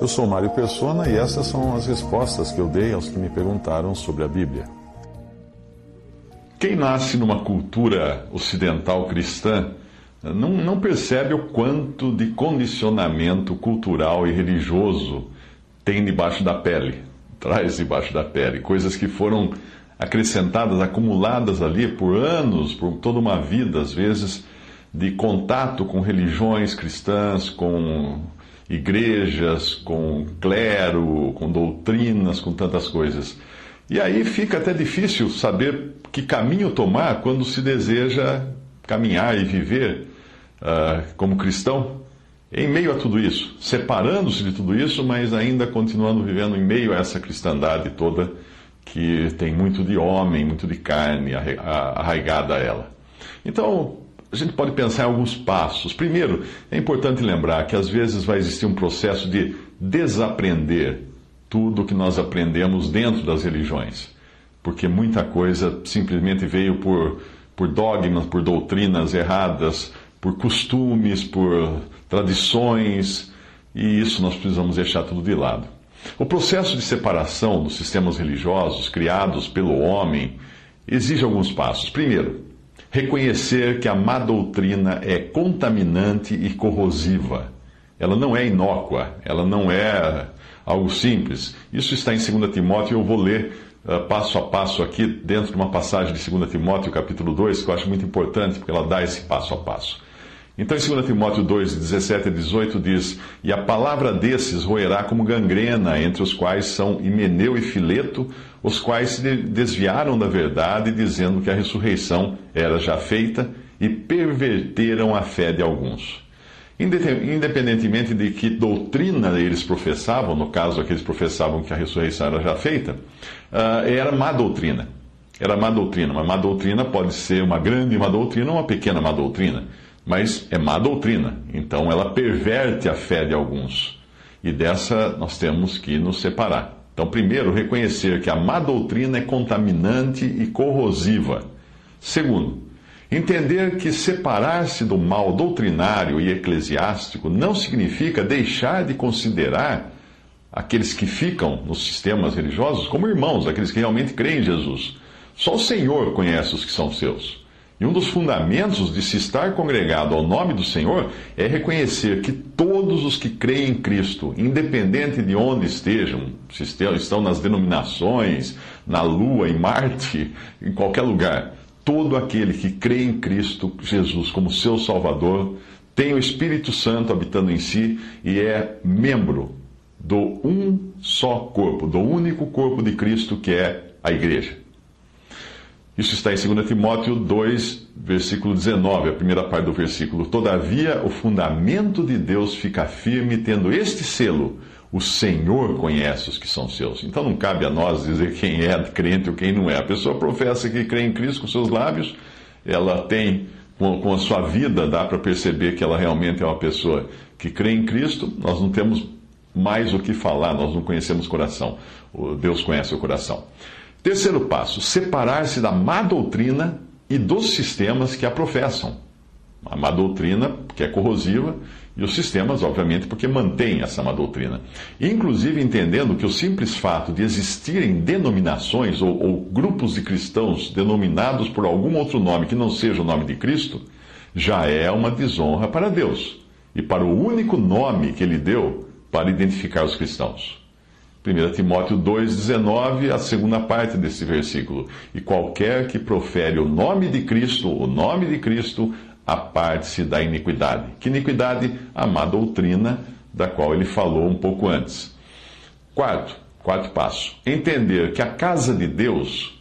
Eu sou Mário Persona e essas são as respostas que eu dei aos que me perguntaram sobre a Bíblia. Quem nasce numa cultura ocidental cristã não, não percebe o quanto de condicionamento cultural e religioso tem debaixo da pele, traz debaixo da pele, coisas que foram acrescentadas, acumuladas ali por anos, por toda uma vida, às vezes, de contato com religiões cristãs, com igrejas, com clero, com doutrinas, com tantas coisas. E aí fica até difícil saber que caminho tomar quando se deseja caminhar e viver uh, como cristão em meio a tudo isso, separando-se de tudo isso, mas ainda continuando vivendo em meio a essa cristandade toda que tem muito de homem, muito de carne arraigada a ela. Então, a gente pode pensar em alguns passos. Primeiro, é importante lembrar que às vezes vai existir um processo de desaprender tudo que nós aprendemos dentro das religiões, porque muita coisa simplesmente veio por, por dogmas, por doutrinas erradas, por costumes, por tradições, e isso nós precisamos deixar tudo de lado. O processo de separação dos sistemas religiosos criados pelo homem exige alguns passos. Primeiro, reconhecer que a má doutrina é contaminante e corrosiva. Ela não é inócua, ela não é algo simples. Isso está em 2 Timóteo e eu vou ler uh, passo a passo aqui, dentro de uma passagem de 2 Timóteo, capítulo 2, que eu acho muito importante, porque ela dá esse passo a passo. Então, em 2 Timóteo 2, 17 a 18, diz: E a palavra desses roerá como gangrena, entre os quais são Himeneu e Fileto, os quais se desviaram da verdade, dizendo que a ressurreição era já feita, e perverteram a fé de alguns. Independentemente de que doutrina eles professavam, no caso aqueles professavam que a ressurreição era já feita, ah, era má doutrina. Era má doutrina. Uma má doutrina pode ser uma grande má doutrina ou uma pequena má doutrina mas é má doutrina, então ela perverte a fé de alguns. E dessa nós temos que nos separar. Então, primeiro, reconhecer que a má doutrina é contaminante e corrosiva. Segundo, entender que separar-se do mal doutrinário e eclesiástico não significa deixar de considerar aqueles que ficam nos sistemas religiosos como irmãos, aqueles que realmente creem em Jesus. Só o Senhor conhece os que são seus. E um dos fundamentos de se estar congregado ao nome do Senhor é reconhecer que todos os que creem em Cristo, independente de onde estejam, se estão nas denominações, na Lua, em Marte, em qualquer lugar, todo aquele que crê em Cristo Jesus como seu Salvador, tem o Espírito Santo habitando em si e é membro do um só corpo, do único corpo de Cristo que é a Igreja. Isso está em 2 Timóteo 2, versículo 19, a primeira parte do versículo. Todavia, o fundamento de Deus fica firme, tendo este selo: o Senhor conhece os que são seus. Então não cabe a nós dizer quem é crente ou quem não é. A pessoa professa que crê em Cristo com seus lábios, ela tem, com, a sua vida, dá para perceber que ela realmente é uma pessoa que crê em Cristo. Nós não temos mais o que falar, nós não conhecemos o coração. Deus conhece o coração. Terceiro passo: separar-se da má doutrina e dos sistemas que a professam. A má doutrina, que é corrosiva, e os sistemas, obviamente, porque mantêm essa má doutrina. Inclusive entendendo que o simples fato de existirem denominações ou, ou grupos de cristãos denominados por algum outro nome que não seja o nome de Cristo, já é uma desonra para Deus e para o único nome que ele deu para identificar os cristãos. 1 Timóteo 2,19, a segunda parte desse versículo. E qualquer que profere o nome de Cristo, o nome de Cristo, aparte-se da iniquidade. Que iniquidade? A má doutrina, da qual ele falou um pouco antes. Quarto, quarto passo. Entender que a casa de Deus,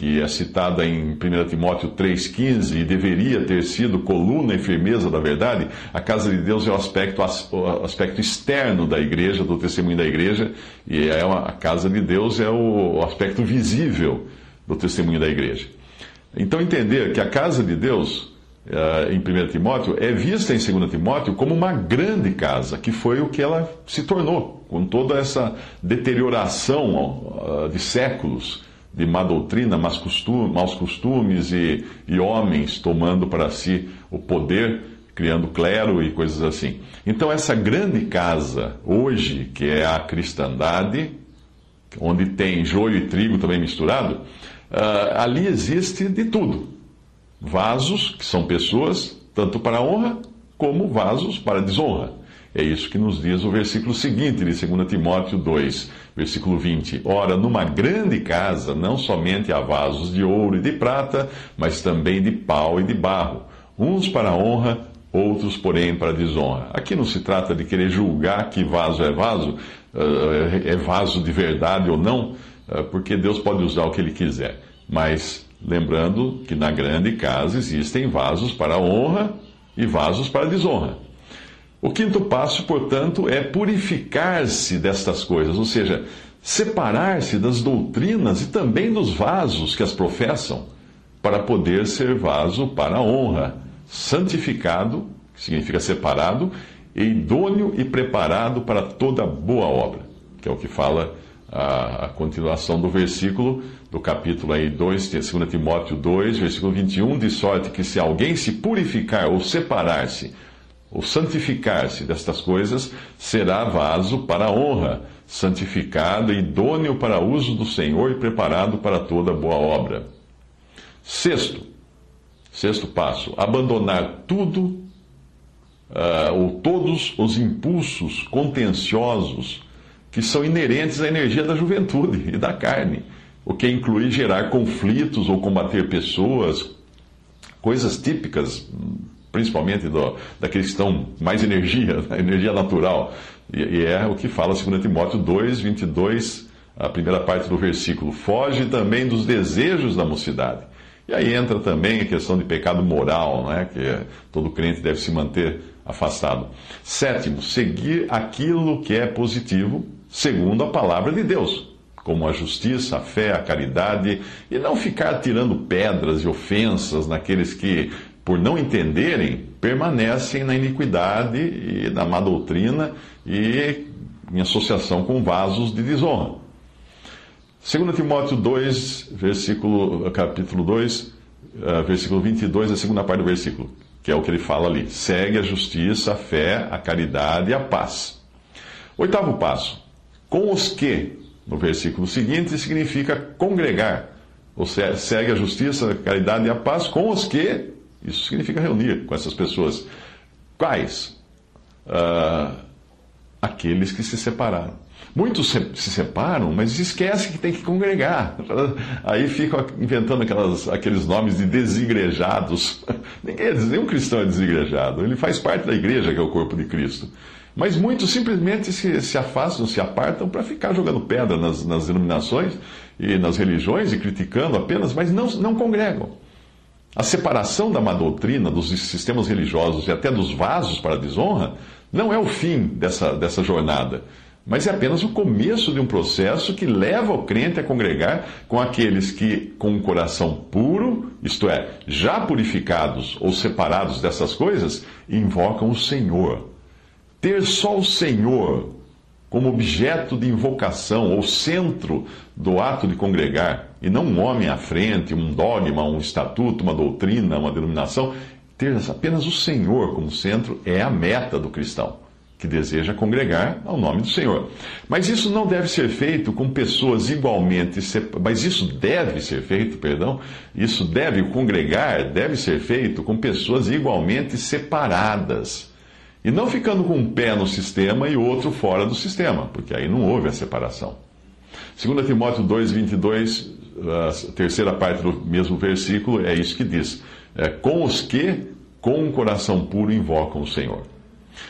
que é citada em 1 Timóteo 3,15 e deveria ter sido coluna e firmeza da verdade, a casa de Deus é o aspecto, o aspecto externo da igreja, do testemunho da igreja, e é uma, a casa de Deus é o, aspecto visível do testemunho da igreja. Então, entender que a casa de Deus, uh, em 1 Timóteo, é vista em 2 Timóteo como uma grande casa, que foi o que ela se tornou, com toda essa deterioração de séculos de má doutrina, maus costumes, maus costumes e, e homens tomando para si o poder, criando clero e coisas assim. Então, essa grande casa, hoje, que é a cristandade, onde tem joio e trigo também misturado, uh, ali existe de tudo. Vasos, que são pessoas, tanto para honra como vasos para desonra. É isso que nos diz o versículo seguinte de 2 Timóteo 2, versículo 20. Ora, numa grande casa não somente há vasos de ouro e de prata, mas também de pau e de barro, uns para honra, outros, porém, para desonra. Aqui não se trata de querer julgar que vaso é vaso, eh, é vaso de verdade ou não, eh, porque Deus pode usar o que Ele quiser. Mas lembrando que na grande casa existem vasos para honra e vasos para desonra. O quinto passo, portanto, é purificar-se destas coisas, ou seja, separar-se das doutrinas e também dos vasos que as professam, para poder ser vaso para a honra, santificado, que significa separado, e idôneo e preparado para toda boa obra, que é o que fala a, a continuação do versículo do capítulo aí 2, 2 Timóteo 2, versículo 21, de sorte que se alguém se purificar ou separar-se, ou santificar-se destas coisas, será vaso para a honra, santificado idôneo para uso do Senhor e preparado para toda boa obra. Sexto, sexto passo, abandonar tudo uh, ou todos os impulsos contenciosos que são inerentes à energia da juventude e da carne, o que inclui gerar conflitos ou combater pessoas, coisas típicas principalmente do, daqueles que estão mais energia, energia natural. E, e, é o que fala 2 Timóteo 2, 22, a primeira parte do versículo. Foge também dos desejos da mocidade. E aí entra também a questão de pecado moral, né, que todo crente deve se manter afastado. Sétimo, seguir aquilo que é positivo, segundo a palavra de Deus, como a justiça, a fé, a caridade, e não ficar tirando pedras e ofensas naqueles que por não entenderem, permanecem na iniquidade e na má doutrina e em associação com vasos de desonra. 2 Timóteo 2, versículo, capítulo 2, eh, versículo 22, a segunda parte do versículo, que é o que ele fala ali. Segue a justiça, a fé, a caridade e a paz. Oitavo passo. Com os que, no versículo seguinte, significa congregar. Ou seja, segue a justiça, a caridade e a paz com os que isso significa reunir com essas pessoas. Quais? Uh, aqueles que se separaram. Muitos se, se, separam, mas esquecem que tem que congregar. Aí ficam inventando aquelas, aqueles nomes de desigrejados. Ninguém, nenhum cristão é desigrejado. Ele faz parte da igreja, que é o corpo de Cristo. Mas muitos simplesmente se, se afastam, se apartam para ficar jogando pedra nas, nas denominações e nas religiões e criticando apenas, mas não, não congregam. A separação da má doutrina, dos sistemas religiosos e até dos vasos para a desonra não é o fim dessa, dessa jornada, mas é apenas o começo de um processo que leva o crente a congregar com aqueles que, com um coração puro, isto é, já purificados ou separados dessas coisas, invocam o Senhor. Ter só o Senhor como objeto de invocação ou centro do ato de congregar, e não um homem à frente, um dogma, um estatuto, uma doutrina, uma denominação. Ter apenas o Senhor como centro é a meta do cristão, que deseja congregar ao nome do Senhor. Mas isso não deve ser feito com pessoas igualmente, mas isso deve ser feito, perdão, isso deve congregar, deve ser feito com pessoas igualmente separadas e não ficando com um pé no sistema e outro fora do sistema, porque aí não houve a separação. 2 Timóteo 2, 22, a terceira parte do mesmo versículo, é isso que diz: é, Com os que, com um coração puro, invocam o Senhor.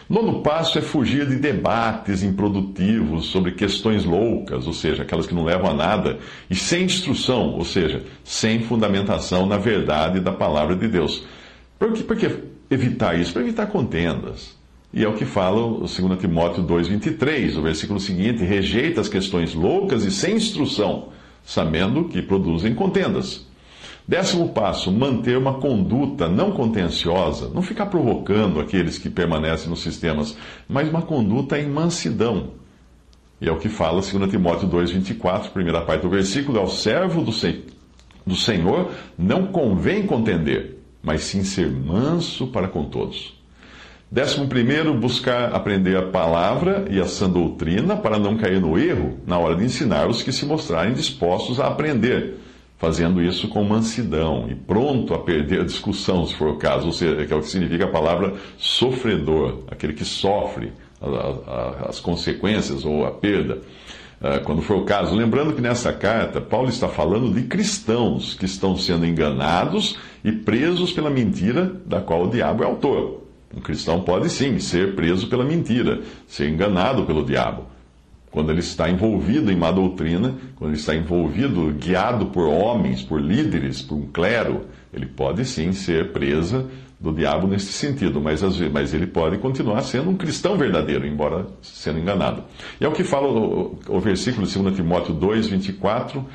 Nono passo é fugir de debates improdutivos sobre questões loucas, ou seja, aquelas que não levam a nada, e sem instrução, ou seja, sem fundamentação na verdade da palavra de Deus. Por que, por que evitar isso? Para evitar contendas. E é o que fala o 2 Timóteo 2,23, o versículo seguinte: rejeita as questões loucas e sem instrução, sabendo que produzem contendas. Décimo passo, manter uma conduta não contenciosa, não ficar provocando aqueles que permanecem nos sistemas, mas uma conduta em mansidão. E é o que fala 2 Timóteo 2,24, primeira parte do versículo: ao servo do, do Senhor não convém contender, mas sim ser manso para com todos. Décimo primeiro, buscar aprender a palavra e a sã doutrina para não cair no erro na hora de ensinar os que se mostrarem dispostos a aprender, fazendo isso com mansidão e pronto a perder a discussão, se for o caso, ou seja, que é o que significa a palavra sofredor, aquele que sofre as consequências ou a perda ah, quando for o caso. Lembrando que nessa carta, Paulo está falando de cristãos que estão sendo enganados e presos pela mentira da qual o diabo é autor. Um cristão pode sim ser preso pela mentira, ser enganado pelo diabo. Quando ele está envolvido em má doutrina, quando ele está envolvido, guiado por homens, por líderes, por um clero, ele pode sim ser presa do diabo nesse sentido, mas, mas ele pode continuar sendo um cristão verdadeiro, embora sendo enganado. E é o que fala o, o versículo de 2 Timóteo 2, 24, uh,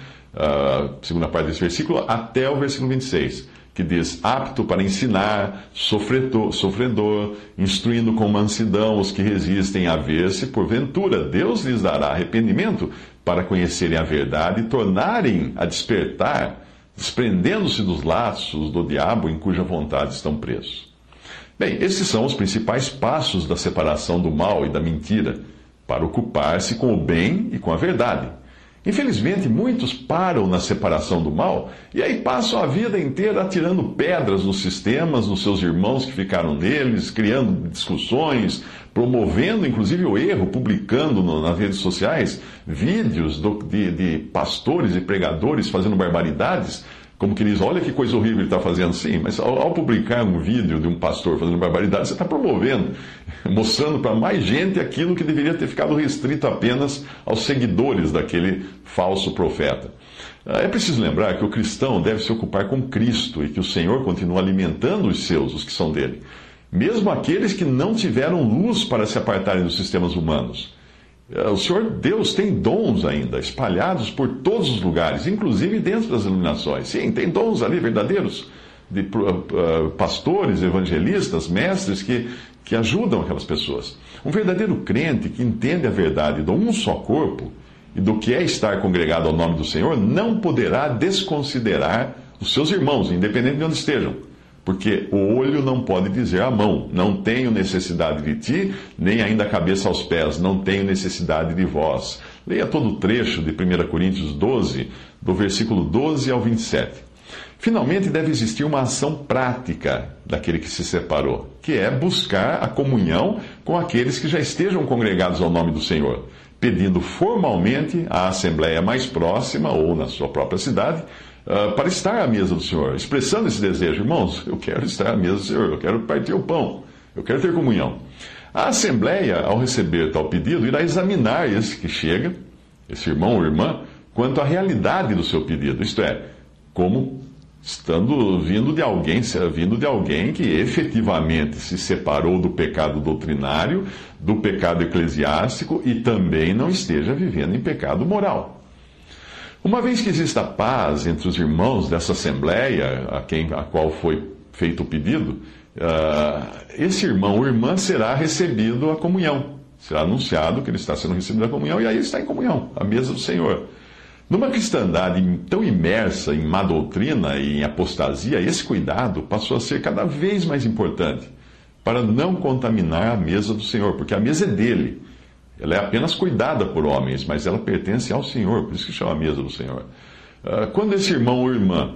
segunda parte desse versículo, até o versículo 26 que diz: apto para ensinar, sofredor, sofredor, instruindo com mansidão os que resistem a ver se, porventura, Deus lhes dará arrependimento para conhecerem a verdade e tornarem a despertar, desprendendo-se dos laços do diabo em cuja vontade estão presos. Bem, esses são os principais passos da separação do mal e da mentira, para ocupar-se com o bem e com a verdade Infelizmente, muitos param na separação do mal e aí passam a vida inteira atirando pedras nos sistemas, nos seus irmãos que ficaram neles, criando discussões, promovendo inclusive o erro, publicando no, nas redes sociais vídeos do, de, de pastores e pregadores fazendo barbaridades como que diz, olha que coisa horrível ele está fazendo. Sim, mas ao, ao, publicar um vídeo de um pastor fazendo barbaridade, você está promovendo, mostrando para mais gente aquilo que deveria ter ficado restrito apenas aos seguidores daquele falso profeta. Ah, é preciso lembrar que o cristão deve se ocupar com Cristo e que o Senhor continua alimentando os seus, os que são dele. Mesmo aqueles que não tiveram luz para se apartarem dos sistemas humanos. É, o Senhor Deus tem dons ainda, espalhados por todos os lugares, inclusive dentro das iluminações. Sim, tem dons ali verdadeiros, de uh, pastores, evangelistas, mestres que, que ajudam aquelas pessoas. Um verdadeiro crente que entende a verdade de um só corpo e do que é estar congregado ao nome do Senhor, não poderá desconsiderar os seus irmãos, independente de onde estejam. Porque o olho não pode dizer à mão: Não tenho necessidade de ti, nem ainda a cabeça aos pés, não tenho necessidade de vós. Leia todo o trecho de 1 Coríntios 12, do versículo 12 ao 27. Finalmente, deve existir uma ação prática daquele que se separou, que é buscar a comunhão com aqueles que já estejam congregados ao nome do Senhor, pedindo formalmente à assembleia mais próxima ou na sua própria cidade uh, para estar à mesa do Senhor, expressando esse desejo. Irmãos, eu quero estar à mesa do Senhor, eu quero partir o pão, eu quero ter comunhão. A Assembleia, ao receber tal pedido, irá examinar esse que chega, esse irmão ou irmã, quanto à realidade do seu pedido, isto é, como estando vindo de alguém, vindo de alguém que efetivamente se separou do pecado doutrinário, do pecado eclesiástico e também não esteja vivendo em pecado moral. Uma vez que exista paz entre os irmãos dessa assembleia, a, quem, a qual foi feito o pedido, uh, esse irmão ou irmã será recebido a comunhão. Será anunciado que ele está sendo recebido a comunhão e aí está em comunhão, à mesa do Senhor. Numa cristandade tão imersa em má doutrina e em apostasia, esse cuidado passou a ser cada vez mais importante para não contaminar a mesa do Senhor, porque a mesa é dele. Ela é apenas cuidada por homens, mas ela pertence ao Senhor, por isso que chama a mesa do Senhor. Ah, quando esse irmão ou irmã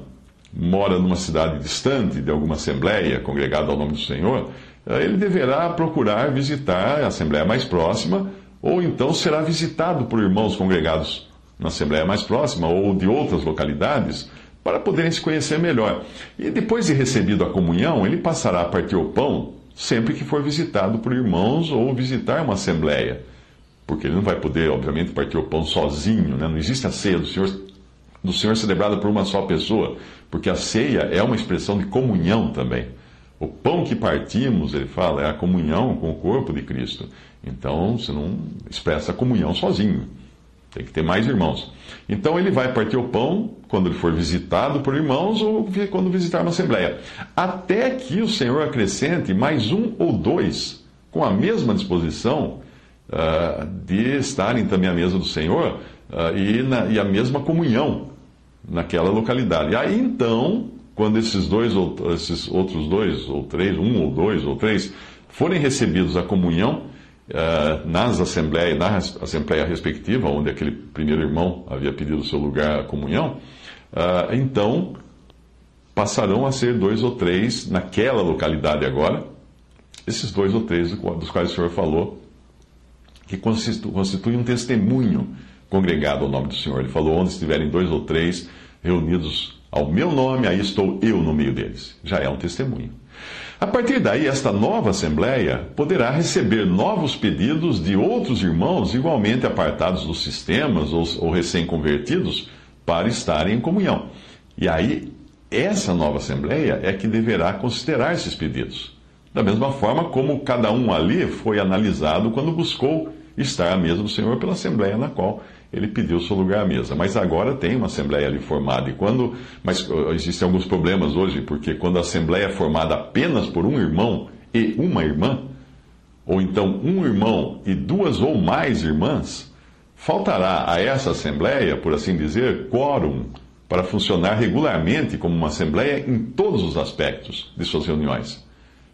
mora numa cidade distante de alguma assembleia congregada ao nome do Senhor, ah, ele deverá procurar visitar a assembleia mais próxima, ou então será visitado por irmãos congregados na assembleia mais próxima ou de outras localidades, para poderem se conhecer melhor. E depois de recebido a comunhão, ele passará a partir o pão sempre que for visitado por irmãos ou visitar uma assembleia. Porque ele não vai poder, obviamente, partir o pão sozinho, né? não existe a ceia do Senhor, do Senhor celebrada por uma só pessoa, porque a ceia é uma expressão de comunhão também. O pão que partimos, ele fala, é a comunhão com o corpo de Cristo. Então, você não expressa a comunhão sozinho. Tem que ter mais irmãos. Então, ele vai partir o pão quando ele for visitado por irmãos ou quando visitar uma assembleia. Até que o Senhor acrescente mais um ou dois com a mesma disposição uh, de estarem também à mesa do Senhor uh, e, na, e a mesma comunhão naquela localidade. E aí, então, quando esses dois ou esses outros dois ou três, um ou dois ou três, forem recebidos a comunhão uh, nas assembleias, na assembleia respectiva, onde aquele primeiro irmão havia pedido o seu lugar à comunhão, uh, então passarão a ser dois ou três naquela localidade agora, esses dois ou três dos quais o Senhor falou, que constituem um testemunho congregado ao nome do Senhor. Ele falou: onde estiverem dois ou três reunidos ao meu nome, aí estou eu no meio deles. Já é um testemunho. A partir daí, esta nova Assembleia poderá receber novos pedidos de outros irmãos igualmente apartados dos sistemas ou, ou recém-convertidos para estarem em comunhão. E aí, essa nova Assembleia é que deverá considerar esses pedidos. Da mesma forma como cada um ali foi analisado quando buscou estar à mesa do Senhor pela Assembleia na qual ele pediu seu lugar à mesa. Mas agora tem uma assembleia ali formada. E quando, mas existem alguns problemas hoje, porque quando a assembleia é formada apenas por um irmão e uma irmã, ou então um irmão e duas ou mais irmãs, faltará a essa assembleia, por assim dizer, quórum para funcionar regularmente como uma assembleia em todos os aspectos de suas reuniões.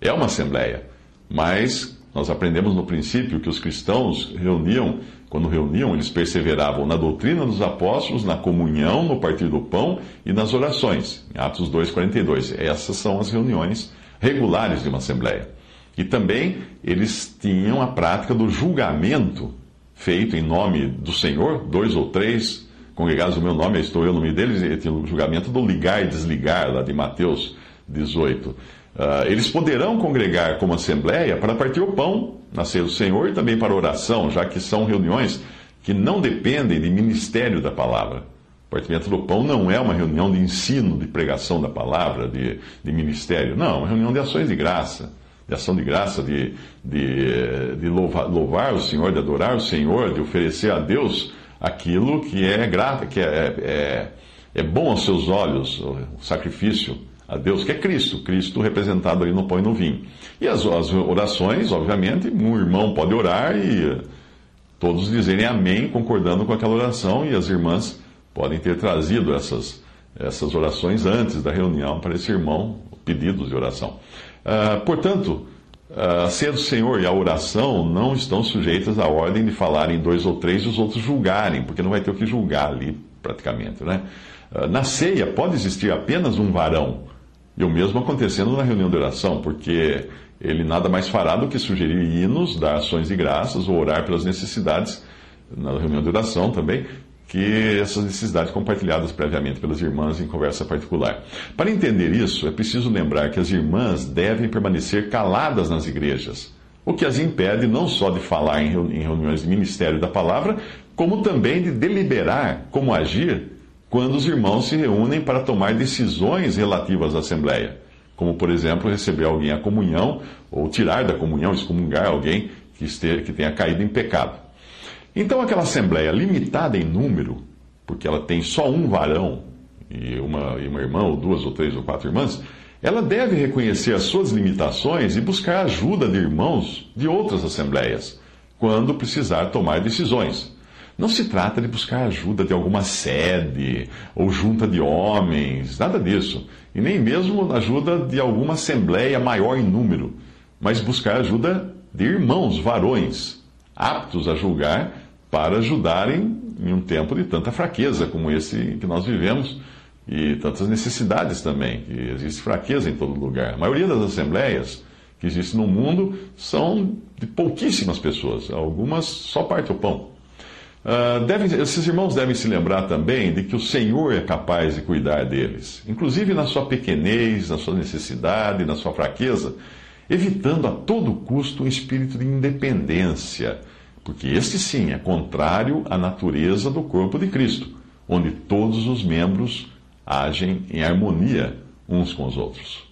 É uma assembleia, mas nós aprendemos no princípio que os cristãos reuniam quando reuniam, eles perseveravam na doutrina dos apóstolos, na comunhão, no partir do pão e nas orações. Em Atos 2,42. Essas são as reuniões regulares de uma assembleia. E também eles tinham a prática do julgamento feito em nome do Senhor, dois ou três congregados no meu nome, estou eu no meio deles, e tinha o julgamento do ligar e desligar, lá de Mateus 18. Uh, eles poderão congregar como assembleia para partir o pão na ceia do Senhor e também para oração, já que são reuniões que não dependem de ministério da palavra. O partimento do pão não é uma reunião de ensino, de pregação da palavra, de, de ministério. Não, é uma reunião de ações de graça. De ação de graça, de, de, de louvar, louvar o Senhor, de adorar o Senhor, de oferecer a Deus aquilo que é grato, que é, é, é bom aos seus olhos, o sacrifício a Deus, que é Cristo, Cristo representado ali no pão e no vinho. E as, as orações, obviamente, um irmão pode orar e todos dizerem amém, concordando com aquela oração, e as irmãs podem ter trazido essas, essas orações antes da reunião para esse irmão, pedidos de oração. Uh, portanto, a ceia do Senhor e a oração não estão sujeitas à ordem de falarem dois ou três e os outros julgarem, porque não vai ter o que julgar ali, praticamente. Né? Uh, na ceia pode existir apenas um varão e o mesmo acontecendo na reunião de oração, porque ele nada mais fará do que sugerir hinos, dar ações de graças ou orar pelas necessidades, na reunião de oração também, que essas necessidades compartilhadas previamente pelas irmãs em conversa particular. Para entender isso, é preciso lembrar que as irmãs devem permanecer caladas nas igrejas, o que as impede não só de falar em reuniões de ministério da palavra, como também de deliberar como agir quando os irmãos se reúnem para tomar decisões relativas à Assembleia, como, por exemplo, receber alguém à comunhão ou tirar da comunhão, excomungar alguém que, esteja, que tenha caído em pecado. Então, aquela Assembleia limitada em número, porque ela tem só um varão e uma, e uma irmã, ou duas, ou três, ou quatro irmãs, ela deve reconhecer as suas limitações e buscar ajuda de irmãos de outras assembleias, quando precisar tomar decisões. Não se trata de buscar ajuda de alguma sede ou junta de homens, nada disso. E nem mesmo ajuda de alguma assembleia maior em número, mas buscar ajuda de irmãos, varões, aptos a julgar para ajudarem em um tempo de tanta fraqueza como esse que nós vivemos e tantas necessidades também, que existe fraqueza em todo lugar. A maioria das assembleias que existem no mundo são de pouquíssimas pessoas, algumas só parte o pão. Uh, devem, esses irmãos devem se lembrar também de que o Senhor é capaz de cuidar deles, inclusive na sua pequenez, na sua necessidade, na sua fraqueza. evitando a todo custo um espírito de independência, porque este sim é contrário à natureza do corpo de Cristo, onde todos os membros agem em harmonia uns com os outros.